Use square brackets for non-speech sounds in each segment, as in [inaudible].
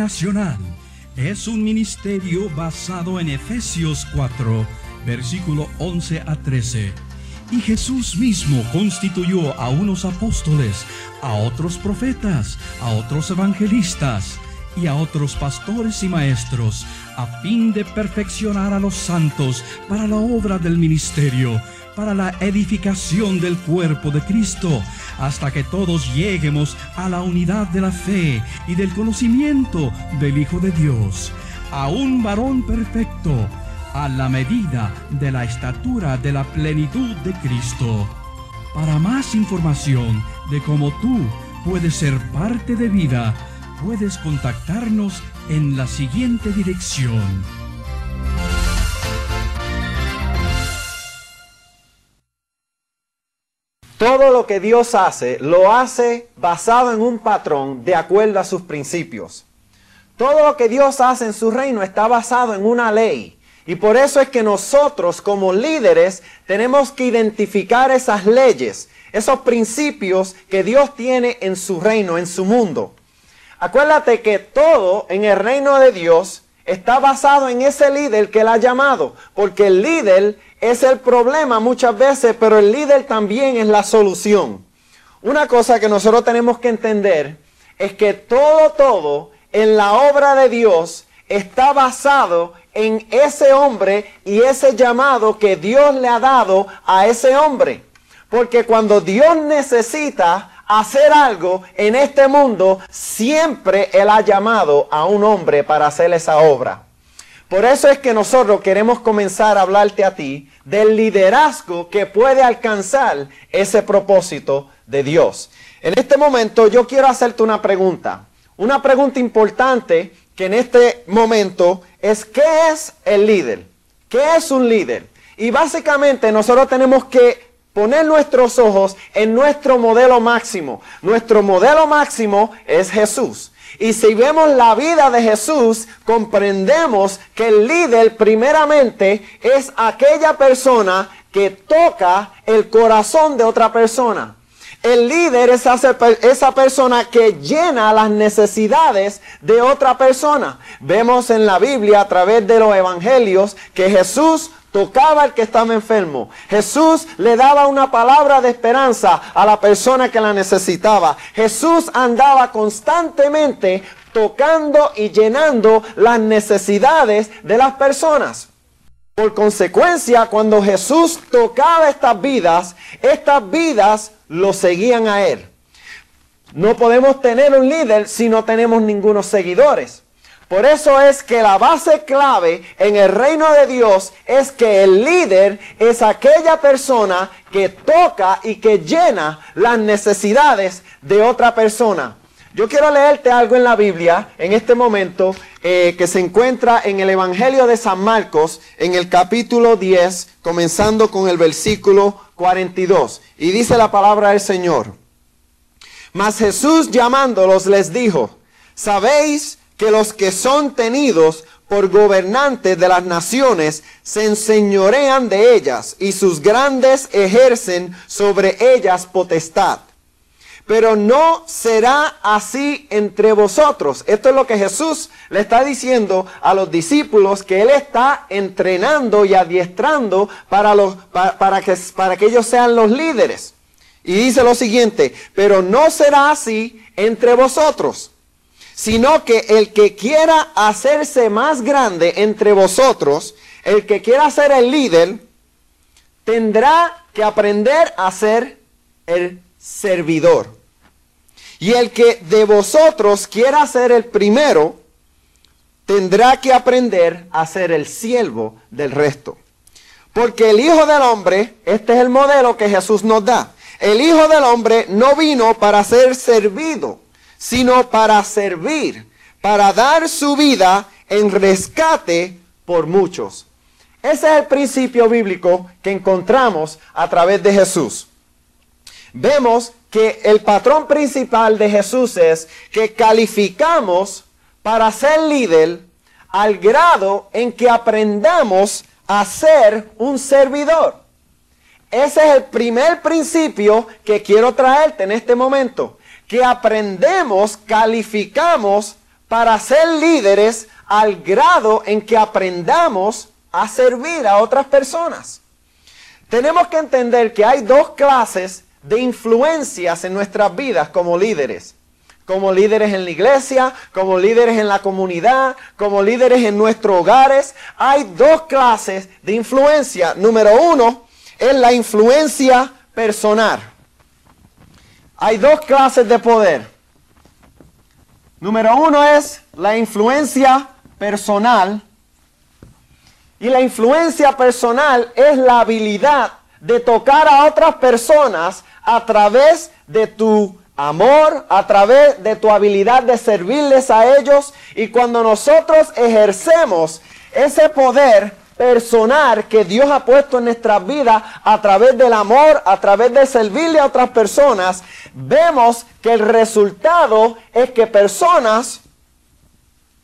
Internacional es un ministerio basado en Efesios 4, versículo 11 a 13. Y Jesús mismo constituyó a unos apóstoles, a otros profetas, a otros evangelistas y a otros pastores y maestros, a fin de perfeccionar a los santos para la obra del ministerio, para la edificación del cuerpo de Cristo, hasta que todos lleguemos a la unidad de la fe y del conocimiento del Hijo de Dios, a un varón perfecto, a la medida de la estatura de la plenitud de Cristo. Para más información de cómo tú puedes ser parte de vida, puedes contactarnos en la siguiente dirección. Todo lo que Dios hace, lo hace basado en un patrón de acuerdo a sus principios. Todo lo que Dios hace en su reino está basado en una ley. Y por eso es que nosotros como líderes tenemos que identificar esas leyes, esos principios que Dios tiene en su reino, en su mundo. Acuérdate que todo en el reino de Dios está basado en ese líder que él ha llamado, porque el líder es el problema muchas veces, pero el líder también es la solución. Una cosa que nosotros tenemos que entender es que todo, todo en la obra de Dios está basado en ese hombre y ese llamado que Dios le ha dado a ese hombre. Porque cuando Dios necesita hacer algo en este mundo, siempre Él ha llamado a un hombre para hacer esa obra. Por eso es que nosotros queremos comenzar a hablarte a ti del liderazgo que puede alcanzar ese propósito de Dios. En este momento yo quiero hacerte una pregunta. Una pregunta importante que en este momento es ¿qué es el líder? ¿Qué es un líder? Y básicamente nosotros tenemos que poner nuestros ojos en nuestro modelo máximo. Nuestro modelo máximo es Jesús. Y si vemos la vida de Jesús, comprendemos que el líder primeramente es aquella persona que toca el corazón de otra persona. El líder es esa persona que llena las necesidades de otra persona. Vemos en la Biblia a través de los evangelios que Jesús tocaba al que estaba enfermo. Jesús le daba una palabra de esperanza a la persona que la necesitaba. Jesús andaba constantemente tocando y llenando las necesidades de las personas. Por consecuencia, cuando Jesús tocaba estas vidas, estas vidas lo seguían a Él. No podemos tener un líder si no tenemos ningunos seguidores. Por eso es que la base clave en el reino de Dios es que el líder es aquella persona que toca y que llena las necesidades de otra persona. Yo quiero leerte algo en la Biblia en este momento eh, que se encuentra en el Evangelio de San Marcos en el capítulo 10, comenzando con el versículo 42. Y dice la palabra del Señor. Mas Jesús llamándolos les dijo, ¿sabéis que los que son tenidos por gobernantes de las naciones se enseñorean de ellas y sus grandes ejercen sobre ellas potestad. Pero no será así entre vosotros. Esto es lo que Jesús le está diciendo a los discípulos que Él está entrenando y adiestrando para, los, para, que, para que ellos sean los líderes. Y dice lo siguiente, pero no será así entre vosotros sino que el que quiera hacerse más grande entre vosotros, el que quiera ser el líder, tendrá que aprender a ser el servidor. Y el que de vosotros quiera ser el primero, tendrá que aprender a ser el siervo del resto. Porque el Hijo del Hombre, este es el modelo que Jesús nos da. El Hijo del Hombre no vino para ser servido, sino para servir, para dar su vida en rescate por muchos. Ese es el principio bíblico que encontramos a través de Jesús. Vemos que el patrón principal de Jesús es que calificamos para ser líder al grado en que aprendamos a ser un servidor. Ese es el primer principio que quiero traerte en este momento que aprendemos, calificamos para ser líderes al grado en que aprendamos a servir a otras personas. Tenemos que entender que hay dos clases de influencias en nuestras vidas como líderes. Como líderes en la iglesia, como líderes en la comunidad, como líderes en nuestros hogares. Hay dos clases de influencia. Número uno es la influencia personal. Hay dos clases de poder. Número uno es la influencia personal. Y la influencia personal es la habilidad de tocar a otras personas a través de tu amor, a través de tu habilidad de servirles a ellos. Y cuando nosotros ejercemos ese poder personal que Dios ha puesto en nuestras vidas a través del amor, a través de servirle a otras personas, vemos que el resultado es que personas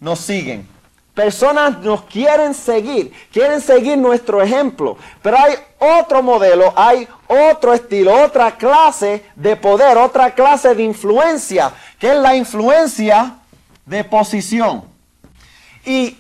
nos siguen. Personas nos quieren seguir, quieren seguir nuestro ejemplo. Pero hay otro modelo, hay otro estilo, otra clase de poder, otra clase de influencia, que es la influencia de posición. Y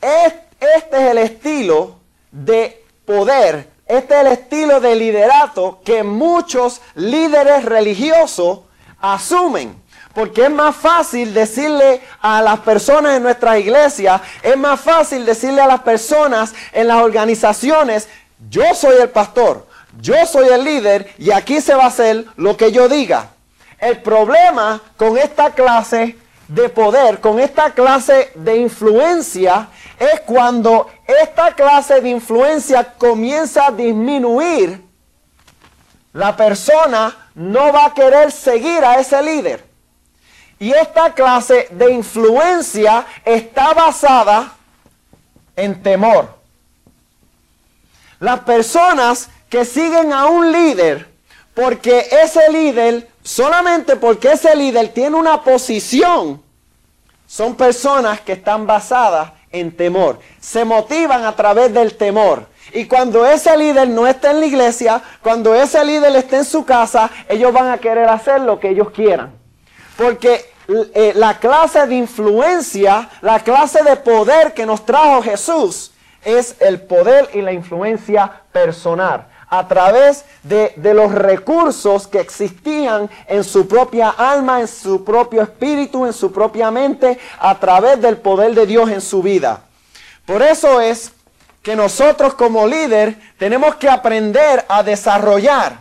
este es el estilo de poder, este es el estilo de liderato que muchos líderes religiosos asumen. Porque es más fácil decirle a las personas en nuestra iglesia, es más fácil decirle a las personas en las organizaciones, yo soy el pastor, yo soy el líder y aquí se va a hacer lo que yo diga. El problema con esta clase de poder, con esta clase de influencia, es cuando esta clase de influencia comienza a disminuir, la persona no va a querer seguir a ese líder. Y esta clase de influencia está basada en temor. Las personas que siguen a un líder porque ese líder, solamente porque ese líder tiene una posición, son personas que están basadas en temor. Se motivan a través del temor. Y cuando ese líder no está en la iglesia, cuando ese líder está en su casa, ellos van a querer hacer lo que ellos quieran. Porque eh, la clase de influencia, la clase de poder que nos trajo Jesús es el poder y la influencia personal a través de, de, los recursos que existían en su propia alma, en su propio espíritu, en su propia mente, a través del poder de Dios en su vida. Por eso es que nosotros como líder tenemos que aprender a desarrollar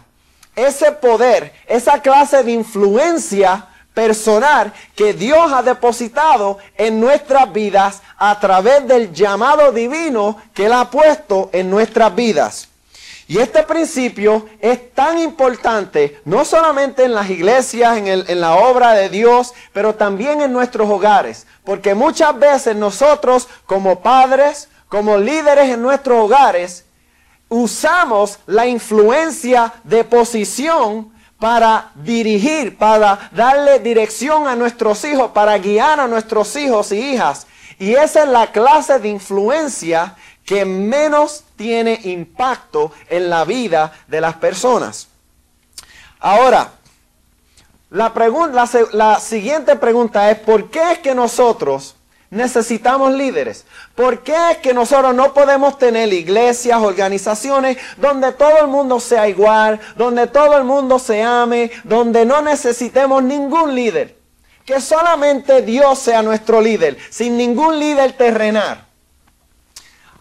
ese poder, esa clase de influencia personal que Dios ha depositado en nuestras vidas a través del llamado divino que Él ha puesto en nuestras vidas. Y este principio es tan importante, no solamente en las iglesias, en, en, la obra de Dios, pero también en nuestros hogares. Porque muchas veces nosotros como padres, como líderes en nuestros hogares, usamos la influencia de posición para dirigir, para darle dirección a nuestros hijos, para guiar a nuestros hijos y hijas. Y esa es la clase de influencia que menos tiene impacto en la vida de las personas. Ahora, la, siguiente pregunta es, ¿por qué es que nosotros necesitamos líderes. ¿Por qué es que nosotros no podemos tener iglesias, organizaciones donde todo el mundo sea igual, donde todo el mundo se ame, donde no necesitemos ningún líder? Que solamente Dios sea nuestro líder, sin ningún líder terrenal.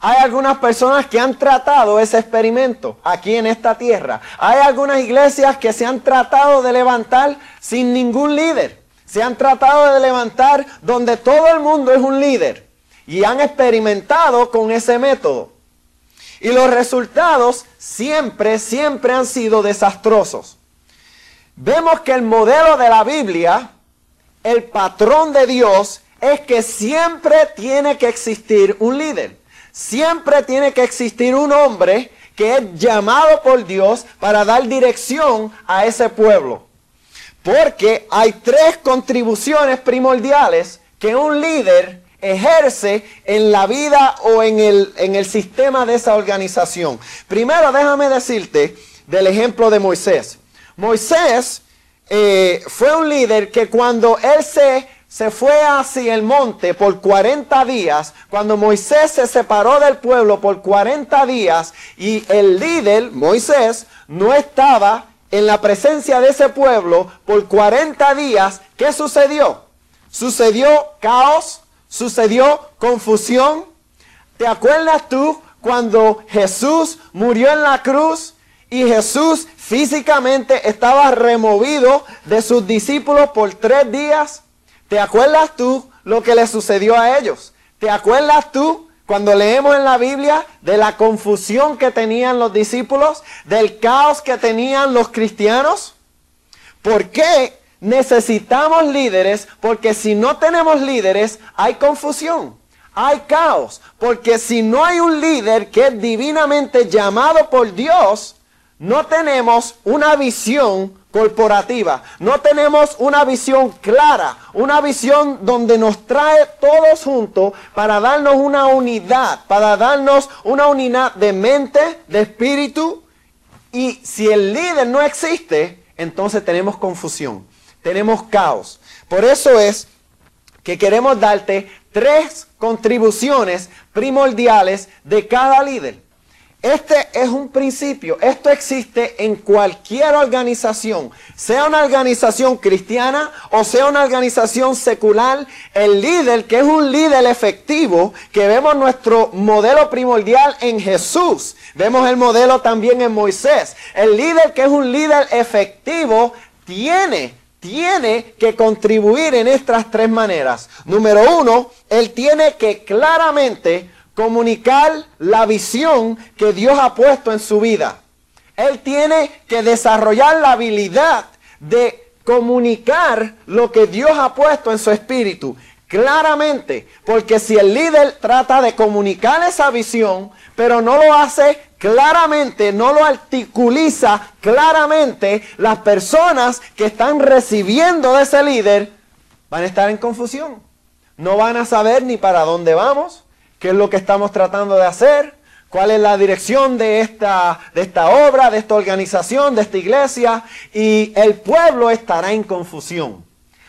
Hay algunas personas que han tratado ese experimento aquí en esta tierra. Hay algunas iglesias que se han tratado de levantar sin ningún líder. Se han tratado de levantar donde todo el mundo es un líder y han experimentado con ese método. Y los resultados siempre, siempre han sido desastrosos. Vemos que el modelo de la Biblia, el patrón de Dios, es que siempre tiene que existir un líder. Siempre tiene que existir un hombre que es llamado por Dios para dar dirección a ese pueblo. Porque hay tres contribuciones primordiales que un líder ejerce en la vida o en el, en el sistema de esa organización. Primero, déjame decirte del ejemplo de Moisés. Moisés eh, fue un líder que cuando él se se fue hacia el monte por 40 días, cuando Moisés se separó del pueblo por 40 días y el líder, Moisés, no estaba en la presencia de ese pueblo por 40 días, ¿qué sucedió? Sucedió caos, sucedió confusión. ¿Te acuerdas tú cuando Jesús murió en la cruz y Jesús físicamente estaba removido de sus discípulos por tres días? ¿Te acuerdas tú lo que le sucedió a ellos? ¿Te acuerdas tú cuando leemos en la Biblia de la confusión que tenían los discípulos, del caos que tenían los cristianos? ¿Por qué necesitamos líderes? Porque si no tenemos líderes, hay confusión, hay caos. Porque si no hay un líder que es divinamente llamado por Dios, no tenemos una visión corporativa. No tenemos una visión clara, una visión donde nos trae todos juntos para darnos una unidad, para darnos una unidad de mente, de espíritu. Y si el líder no existe, entonces tenemos confusión, tenemos caos. Por eso es que queremos darte tres contribuciones primordiales de cada líder. Este es un principio, esto existe en cualquier organización, sea una organización cristiana o sea una organización secular. El líder, que es un líder efectivo, que vemos nuestro modelo primordial en Jesús, vemos el modelo también en Moisés. El líder, que es un líder efectivo, tiene tiene que contribuir en estas tres maneras. Número uno, él tiene que claramente comunicar la visión que Dios ha puesto en su vida. Él tiene que desarrollar la habilidad de comunicar lo que Dios ha puesto en su espíritu claramente, porque si el líder trata de comunicar esa visión, pero no lo hace claramente, no lo articuliza claramente, las personas que están recibiendo de ese líder van a estar en confusión. No van a saber ni para dónde vamos, qué es lo que estamos tratando de hacer, cuál es la dirección de esta, de esta obra, de esta organización, de esta iglesia, y el pueblo estará en confusión.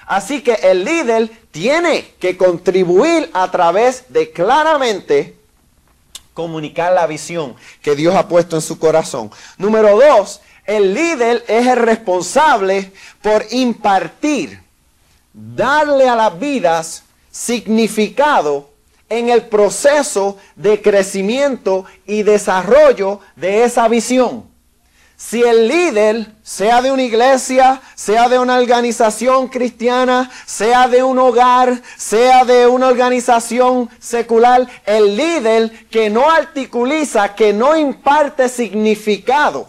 Así que el líder tiene que contribuir a través de claramente comunicar la visión que Dios ha puesto en su corazón. Número dos, el líder es el responsable por impartir, darle a las vidas significado en el proceso de crecimiento y desarrollo de esa visión. Si el líder, sea de una iglesia, sea de una organización cristiana, sea de un hogar, sea de una organización secular, el líder que no articuliza, que no imparte significado,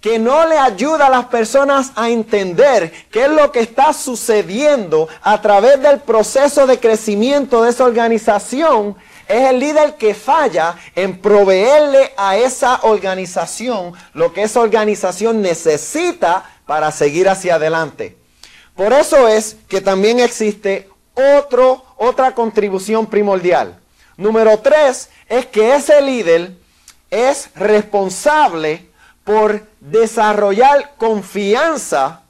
que no le ayuda a las personas a entender qué es lo que está sucediendo a través del proceso de crecimiento de esa organización, es el líder que falla en proveerle a esa organización lo que esa organización necesita para seguir hacia adelante. Por eso es que también existe otro, otra contribución primordial. Número tres es que ese líder es responsable por desarrollar confianza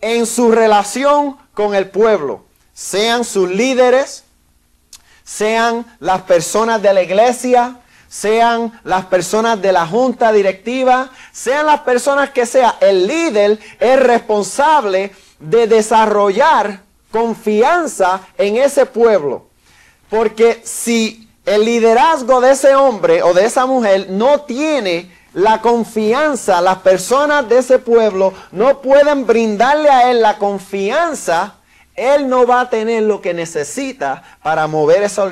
en su relación con el pueblo, sean sus líderes, sean las personas de la iglesia, sean las personas de la junta directiva, sean las personas que sea, el líder es responsable de desarrollar confianza en ese pueblo. Porque si el liderazgo de ese hombre o de esa mujer no tiene la confianza, las personas de ese pueblo no pueden brindarle a él la confianza, él no va a tener lo que necesita para mover esa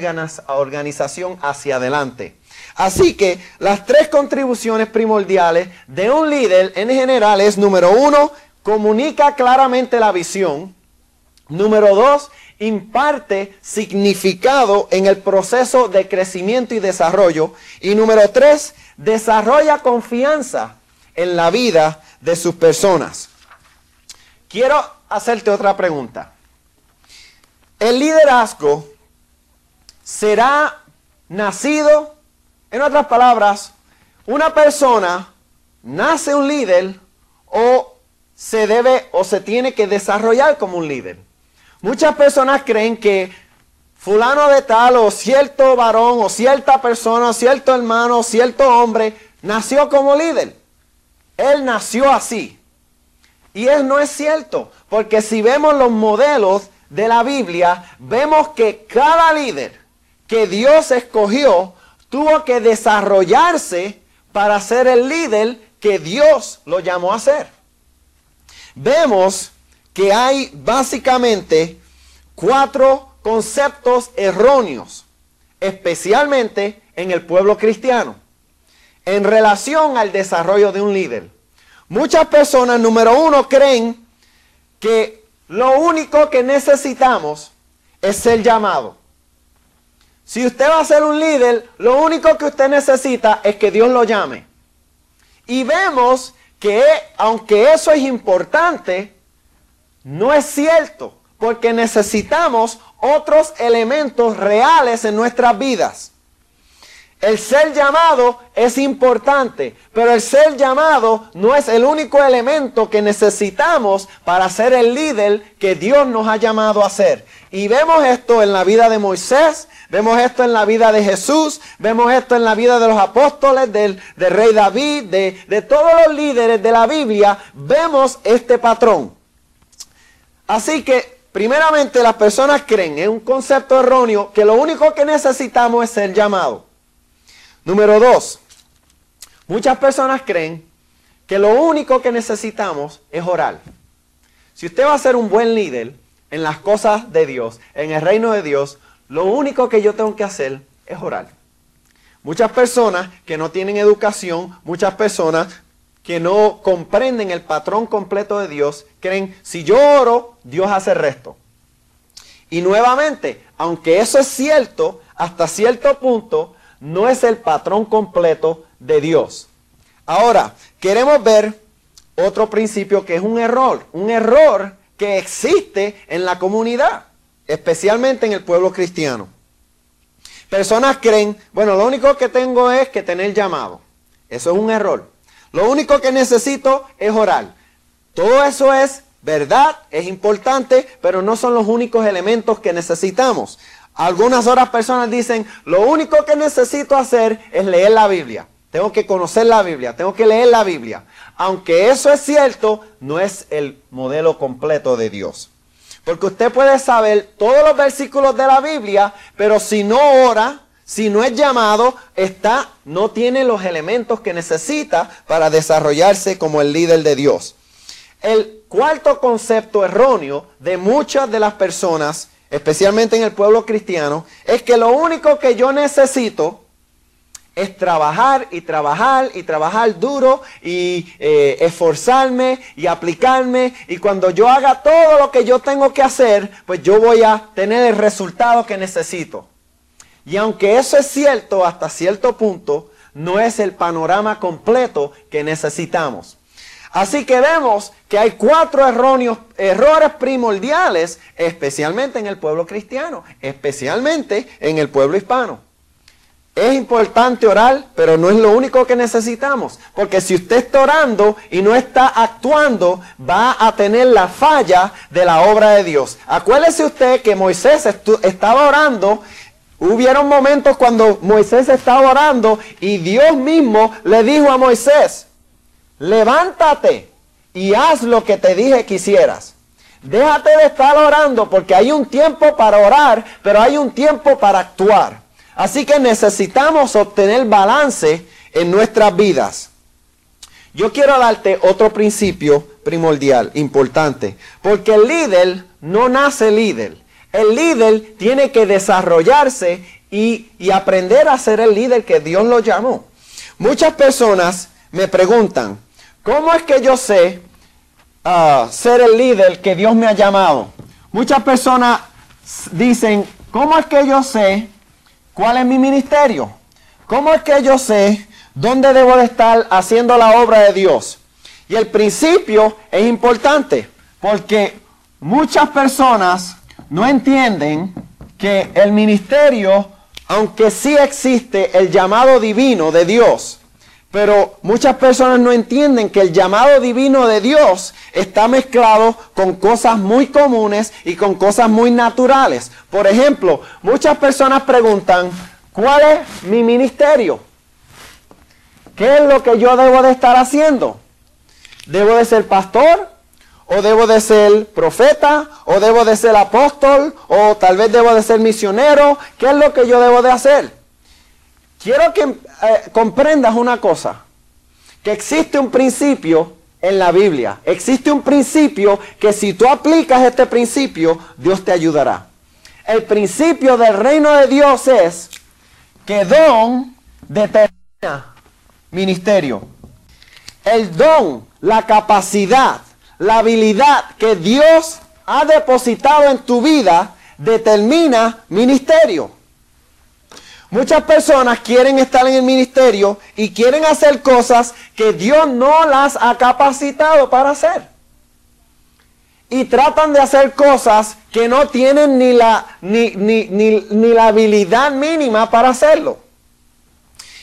organización hacia adelante. Así que las tres contribuciones primordiales de un líder en general es, número uno, comunica claramente la visión. Número dos, imparte significado en el proceso de crecimiento y desarrollo. Y número tres, desarrolla confianza en la vida de sus personas. Quiero hacerte otra pregunta. El liderazgo será nacido, en otras palabras, una persona nace un líder o se debe o se tiene que desarrollar como un líder. Muchas personas creen que fulano de tal o cierto varón o cierta persona, cierto hermano, cierto hombre nació como líder. Él nació así. Y eso no es cierto, porque si vemos los modelos de la Biblia, vemos que cada líder que Dios escogió tuvo que desarrollarse para ser el líder que Dios lo llamó a ser. Vemos que hay básicamente cuatro conceptos erróneos, especialmente en el pueblo cristiano, en relación al desarrollo de un líder. Muchas personas, número uno, creen que lo único que necesitamos es ser llamado. Si usted va a ser un líder, lo único que usted necesita es que Dios lo llame. Y vemos que aunque eso es importante, no es cierto, porque necesitamos otros elementos reales en nuestras vidas. El ser llamado es importante, pero el ser llamado no es el único elemento que necesitamos para ser el líder que Dios nos ha llamado a ser. Y vemos esto en la vida de Moisés, vemos esto en la vida de Jesús, vemos esto en la vida de los apóstoles, del, rey David, de, de todos los líderes de la Biblia, vemos este patrón. Así que, primeramente, las personas creen en un concepto erróneo que lo único que necesitamos es ser llamado. Número dos, muchas personas creen que lo único que necesitamos es orar. Si usted va a ser un buen líder en las cosas de Dios, en el reino de Dios, lo único que yo tengo que hacer es orar. Muchas personas que no tienen educación, muchas personas que no comprenden el patrón completo de Dios, creen, si yo oro, Dios hace el resto. Y nuevamente, aunque eso es cierto, hasta cierto punto, no es el patrón completo de Dios. Ahora, queremos ver otro principio que es un error, un error que existe en la comunidad, especialmente en el pueblo cristiano. Personas creen, bueno, lo único que tengo es que tener llamado. Eso es un error. Lo único que necesito es orar. Todo eso es verdad, es importante, pero no son los únicos elementos que necesitamos. Algunas otras personas dicen, lo único que necesito hacer es leer la Biblia. Tengo que conocer la Biblia, tengo que leer la Biblia. Aunque eso es cierto, no es el modelo completo de Dios. Porque usted puede saber todos los versículos de la Biblia, pero si no ora, si no es llamado, está, no tiene los elementos que necesita para desarrollarse como el líder de Dios. El cuarto concepto erróneo de muchas de las personas especialmente en el pueblo cristiano, es que lo único que yo necesito es trabajar y trabajar y trabajar duro y eh, esforzarme y aplicarme y cuando yo haga todo lo que yo tengo que hacer, pues yo voy a tener el resultado que necesito. Y aunque eso es cierto hasta cierto punto, no es el panorama completo que necesitamos. Así que vemos que hay cuatro errores primordiales, especialmente en el pueblo cristiano, especialmente en el pueblo hispano. Es importante orar, pero no es lo único que necesitamos. Porque si usted está orando y no está actuando, va a tener la falla de la obra de Dios. Acuérdese usted que Moisés estaba orando. Hubieron momentos cuando Moisés estaba orando y Dios mismo le dijo a Moisés, levántate y haz lo que te dije que hicieras. Déjate de estar orando porque hay un tiempo para orar, pero hay un tiempo para actuar. Así que necesitamos obtener balance en nuestras vidas. Yo quiero darte otro principio primordial, importante, porque el líder no nace líder. El líder tiene que desarrollarse y, y aprender a ser el líder que Dios lo llamó. Muchas personas me preguntan, ¿Cómo es que yo sé ah, ser el líder que Dios me ha llamado? Muchas personas dicen, ¿cómo es que yo sé cuál es mi ministerio? ¿Cómo es que yo sé dónde debo de estar haciendo la obra de Dios? Y el principio es importante porque muchas personas no entienden que el ministerio, aunque sí existe el llamado divino de Dios, Pero muchas personas no entienden que el llamado divino de Dios está mezclado con cosas muy comunes y con cosas muy naturales. Por ejemplo, muchas personas preguntan, ¿cuál es mi ministerio? ¿Qué es lo que yo debo de estar haciendo? ¿Debo de ser pastor? ¿O debo de ser profeta? ¿O debo de ser apóstol? ¿O tal vez debo de ser misionero? ¿Qué es lo que yo debo de hacer? Quiero que eh, comprendas una cosa, que existe un principio en la Biblia. Existe un principio que si tú aplicas este principio, Dios te ayudará. El principio del reino de Dios es que don determina ministerio. El don, la capacidad, la habilidad que Dios ha depositado en tu vida determina ministerio. Muchas personas quieren estar en el ministerio y quieren hacer cosas que Dios no las ha capacitado para hacer. Y tratan de hacer cosas que no tienen ni la, ni, ni la habilidad mínima para hacerlo.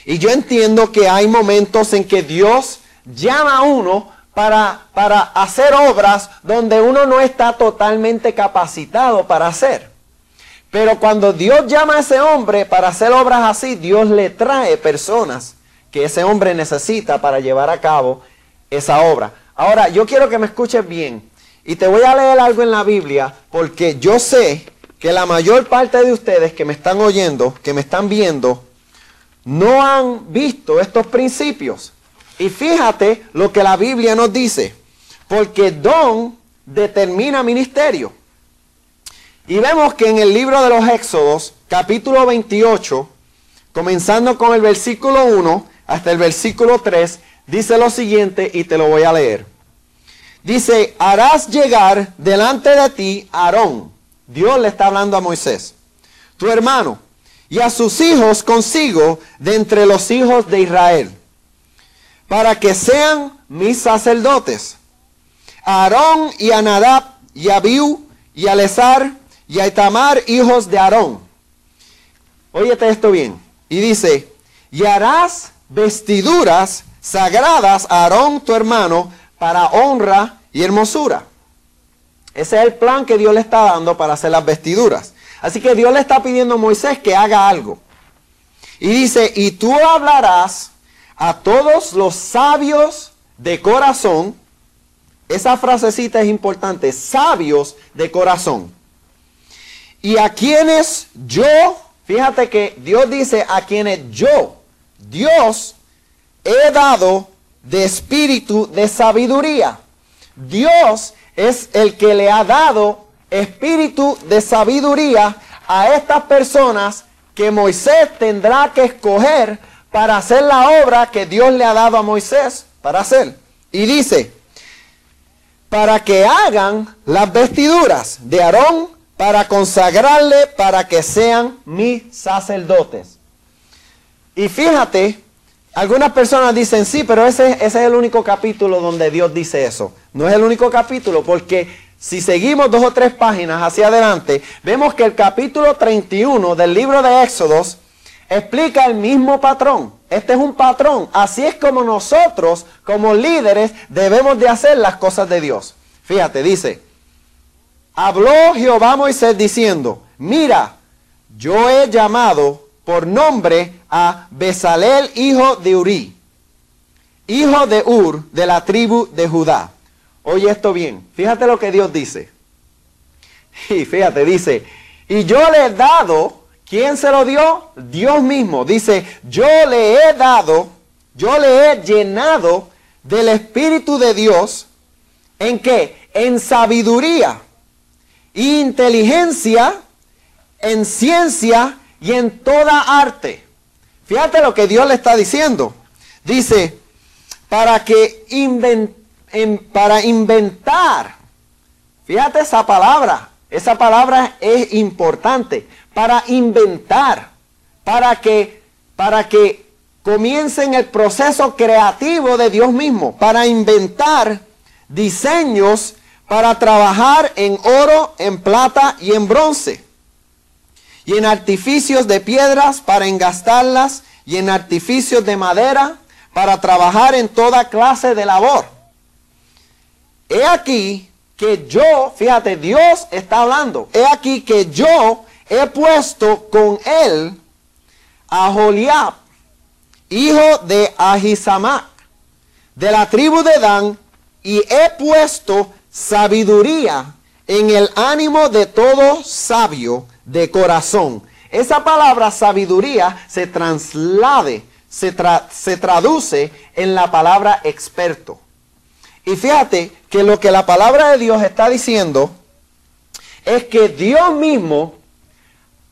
Y yo entiendo que hay momentos en que Dios llama a uno para, para hacer obras donde uno no está totalmente capacitado para hacer. Pero cuando Dios llama a ese hombre para hacer obras así, Dios le trae personas que ese hombre necesita para llevar a cabo esa obra. Ahora, yo quiero que me escuches bien y te voy a leer algo en la Biblia porque yo sé que la mayor parte de ustedes que me están oyendo, que me están viendo, no han visto estos principios. Y fíjate lo que la Biblia nos dice, porque don determina ministerio. Y vemos que en el libro de los Éxodos, capítulo 28, comenzando con el versículo 1 hasta el versículo 3, dice lo siguiente y te lo voy a leer. Dice, harás llegar delante de ti Aarón. Dios le está hablando a Moisés, tu hermano y a sus hijos consigo de entre los hijos de Israel, para que sean mis sacerdotes. Aarón y a Nadab y a Abiú y a Lesar y a Itamar, hijos de Aarón. Óyete esto bien. Y dice, y harás vestiduras sagradas a Aarón tu hermano para honra y hermosura. Ese es el plan que Dios le está dando para hacer las vestiduras. Así que Dios le está pidiendo a Moisés que haga algo. Y dice, y tú hablarás a todos los sabios de corazón. Esa frasecita es importante, sabios de corazón. Y a quienes yo, fíjate que Dios dice a quienes yo, Dios, he dado de espíritu de sabiduría. Dios es el que le ha dado espíritu de sabiduría a estas personas que Moisés tendrá que escoger para hacer la obra que Dios le ha dado a Moisés para hacer. Y dice, para que hagan las vestiduras de Aarón, para consagrarle, para que sean mis sacerdotes. Y fíjate, algunas personas dicen, sí, pero ese, ese es el único capítulo donde Dios dice eso. No es el único capítulo porque si seguimos dos o tres páginas hacia adelante, vemos que el capítulo 31 del libro de Éxodos explica el mismo patrón. Este es un patrón. Así es como nosotros, como líderes, debemos de hacer las cosas de Dios. Fíjate, dice, habló Jehová Moisés diciendo, mira, yo he llamado por nombre a Besalel, hijo de Uri, hijo de Ur, de la tribu de Judá Oye esto bien, fíjate lo que Dios dice. [laughs] Y fíjate, dice, y yo le he dado, ¿quién se lo dio? Dios mismo. Dice, yo le he dado, yo le he llenado del Espíritu de Dios. ¿En qué? En sabiduría, inteligencia, en ciencia y en toda arte. Fíjate lo que Dios le está diciendo. Dice, para que para inventar. Fíjate esa palabra. Esa palabra es importante. Para inventar. Para que, para que comiencen el proceso creativo de Dios mismo. Para inventar diseños para trabajar en oro, en plata y en bronce. Y en artificios de piedras para engastarlas y en artificios de madera para trabajar en toda clase de labor. He aquí que yo, fíjate, Dios está hablando. He aquí que yo he puesto con él a Joliab, hijo de Ahisamac, de la tribu de Dan, y he puesto sabiduría en el ánimo de todo sabio de corazón. Esa palabra sabiduría se traslade, se, se traduce en la palabra experto. Y fíjate que lo que la palabra de Dios está diciendo es que Dios mismo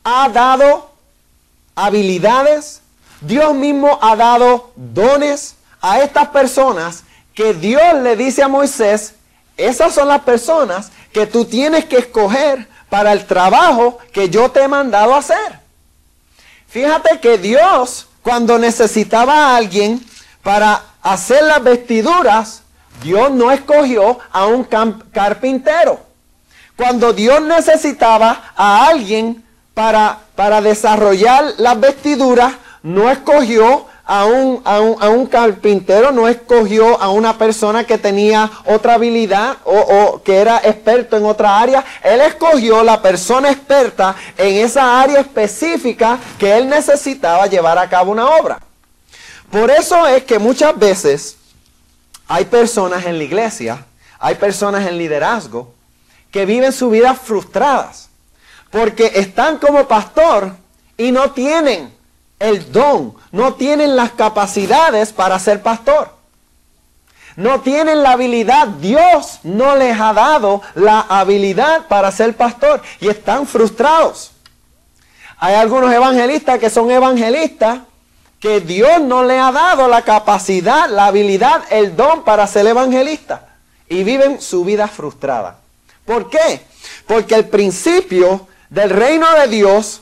ha dado habilidades, Dios mismo ha dado dones a estas personas que Dios le dice a Moisés, esas son las personas que tú tienes que escoger para el trabajo que yo te he mandado hacer. Fíjate que Dios, cuando necesitaba a alguien para hacer las vestiduras, Dios no escogió a un carpintero. Cuando Dios necesitaba a alguien para, para desarrollar las vestiduras, no escogió a un, a, un, carpintero, no escogió a una persona que tenía otra habilidad o, o, que era experto en otra área. Él escogió la persona experta en esa área específica que él necesitaba llevar a cabo una obra. Por eso es que muchas veces hay personas en la iglesia, hay personas en liderazgo que viven su vida frustradas porque están como pastor y no tienen el don, no tienen las capacidades para ser pastor. No tienen la habilidad, Dios no les ha dado la habilidad para ser pastor y están frustrados. Hay algunos evangelistas que son evangelistas que Dios no le ha dado la capacidad, la habilidad, el don para ser evangelista y viven su vida frustrada. ¿Por qué? Porque el principio del reino de Dios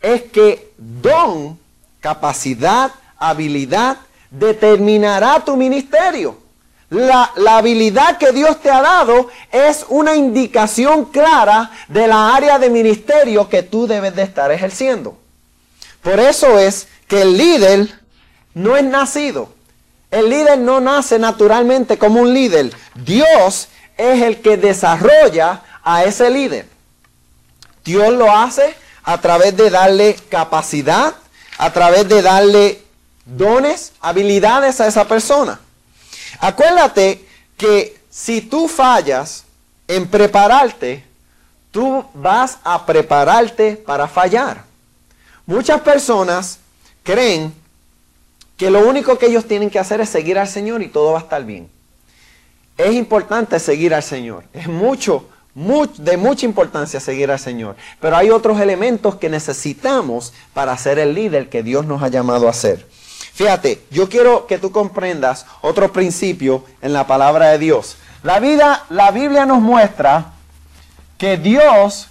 es que don capacidad, habilidad, determinará tu ministerio. La, la, habilidad que Dios te ha dado es una indicación clara de la área de ministerio que tú debes de estar ejerciendo. Por eso es que el líder no es nacido. El líder no nace naturalmente como un líder. Dios es el que desarrolla a ese líder. Dios lo hace a través de darle capacidad, a través de darle dones, habilidades a esa persona. Acuérdate que si tú fallas en prepararte, tú vas a prepararte para fallar. Muchas personas creen que lo único que ellos tienen que hacer es seguir al Señor y todo va a estar bien. Es importante seguir al Señor. Es mucho de mucha importancia seguir al Señor. Pero hay otros elementos que necesitamos para ser el líder que Dios nos ha llamado a ser. Fíjate, yo quiero que tú comprendas otro principio en la palabra de Dios. La, vida, la Biblia nos muestra que Dios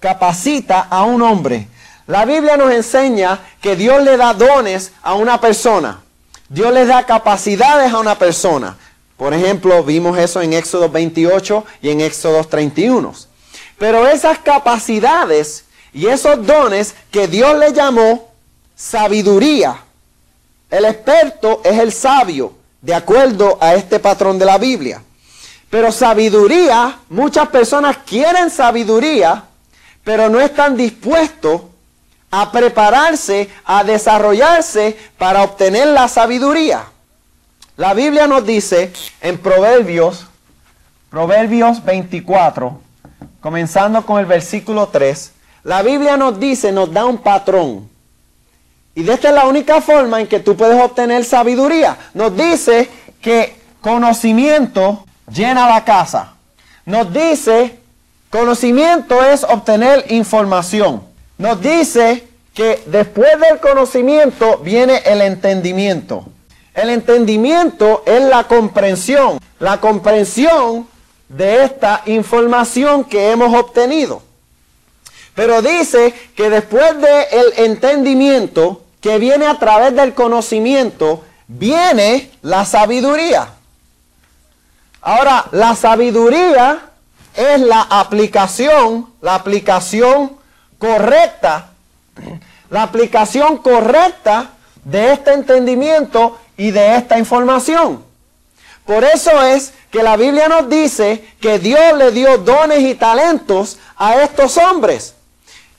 capacita a un hombre. La Biblia nos enseña que Dios le da dones a una persona. Dios le da capacidades a una persona. Por ejemplo, vimos eso en Éxodo 28 y en Éxodo 31. Pero esas capacidades y esos dones que Dios le llamó sabiduría. El experto es el sabio, de acuerdo a este patrón de la Biblia. Pero sabiduría, muchas personas quieren sabiduría, pero no están dispuestos a prepararse, a desarrollarse para obtener la sabiduría. La Biblia nos dice en Proverbios, Proverbios 24, comenzando con el versículo 3, la Biblia nos dice, nos da un patrón. Y de esta es la única forma en que tú puedes obtener sabiduría. Nos dice que conocimiento llena la casa. Nos dice, conocimiento es obtener información. Nos dice que después del conocimiento viene el entendimiento. El entendimiento es la comprensión, la comprensión de esta información que hemos obtenido. Pero dice que después del entendimiento que viene a través del conocimiento, viene la sabiduría. Ahora, la sabiduría es la aplicación, la aplicación correcta, la aplicación correcta de este entendimiento y de esta información. Por eso es que la Biblia nos dice que Dios le dio dones y talentos a estos hombres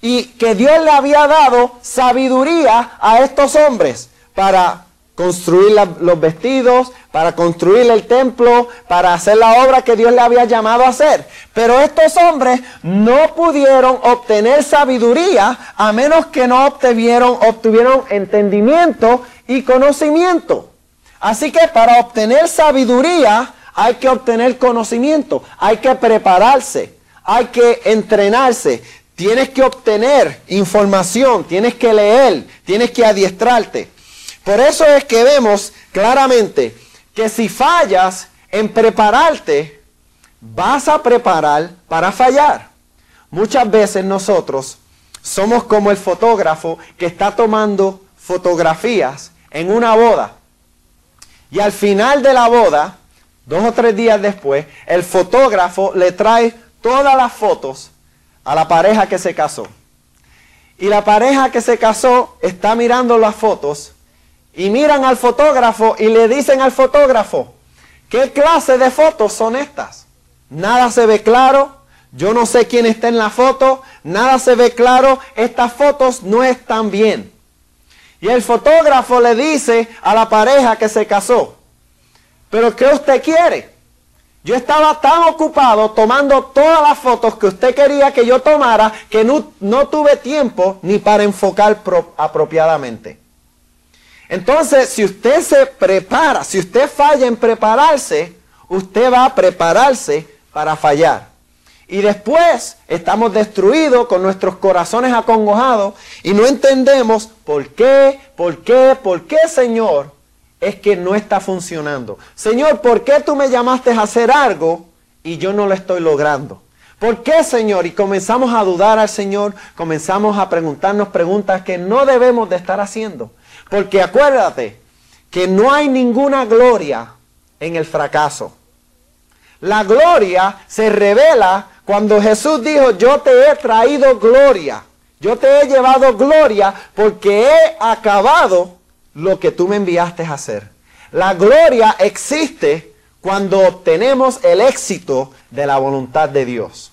y que Dios le había dado sabiduría a estos hombres para construir los vestidos, para construir el templo, para hacer la obra que Dios le había llamado a hacer. Pero estos hombres no pudieron obtener sabiduría a menos que no obtuvieron, obtuvieron entendimiento y conocimiento. Así que para obtener sabiduría hay que obtener conocimiento, hay que prepararse, hay que entrenarse, tienes que obtener información, tienes que leer, tienes que adiestrarte. Por eso es que vemos claramente que si fallas en prepararte, vas a preparar para fallar. Muchas veces nosotros somos como el fotógrafo que está tomando fotografías en una boda. Y al final de la boda, dos o tres días después, el fotógrafo le trae todas las fotos a la pareja que se casó. Y la pareja que se casó está mirando las fotos y miran al fotógrafo y le dicen al fotógrafo, ¿qué clase de fotos son estas? Nada se ve claro, yo no sé quién está en la foto, nada se ve claro, estas fotos no están bien. Y el fotógrafo le dice a la pareja que se casó, pero ¿qué usted quiere? Yo estaba tan ocupado tomando todas las fotos que usted quería que yo tomara que no, no tuve tiempo ni para enfocar apropiadamente. Entonces, si usted se prepara, si usted falla en prepararse, usted va a prepararse para fallar. Y después estamos destruidos con nuestros corazones acongojados y no entendemos por qué, por qué, por qué, Señor, es que no está funcionando. Señor, ¿por qué tú me llamaste a hacer algo y yo no lo estoy logrando? ¿Por qué, Señor? Y comenzamos a dudar al Señor, comenzamos a preguntarnos preguntas que no debemos de estar haciendo. Porque acuérdate que no hay ninguna gloria en el fracaso. La gloria se revela cuando Jesús dijo, yo te he traído gloria. Yo te he llevado gloria porque he acabado lo que tú me enviaste a hacer. La gloria existe cuando obtenemos el éxito de la voluntad de Dios.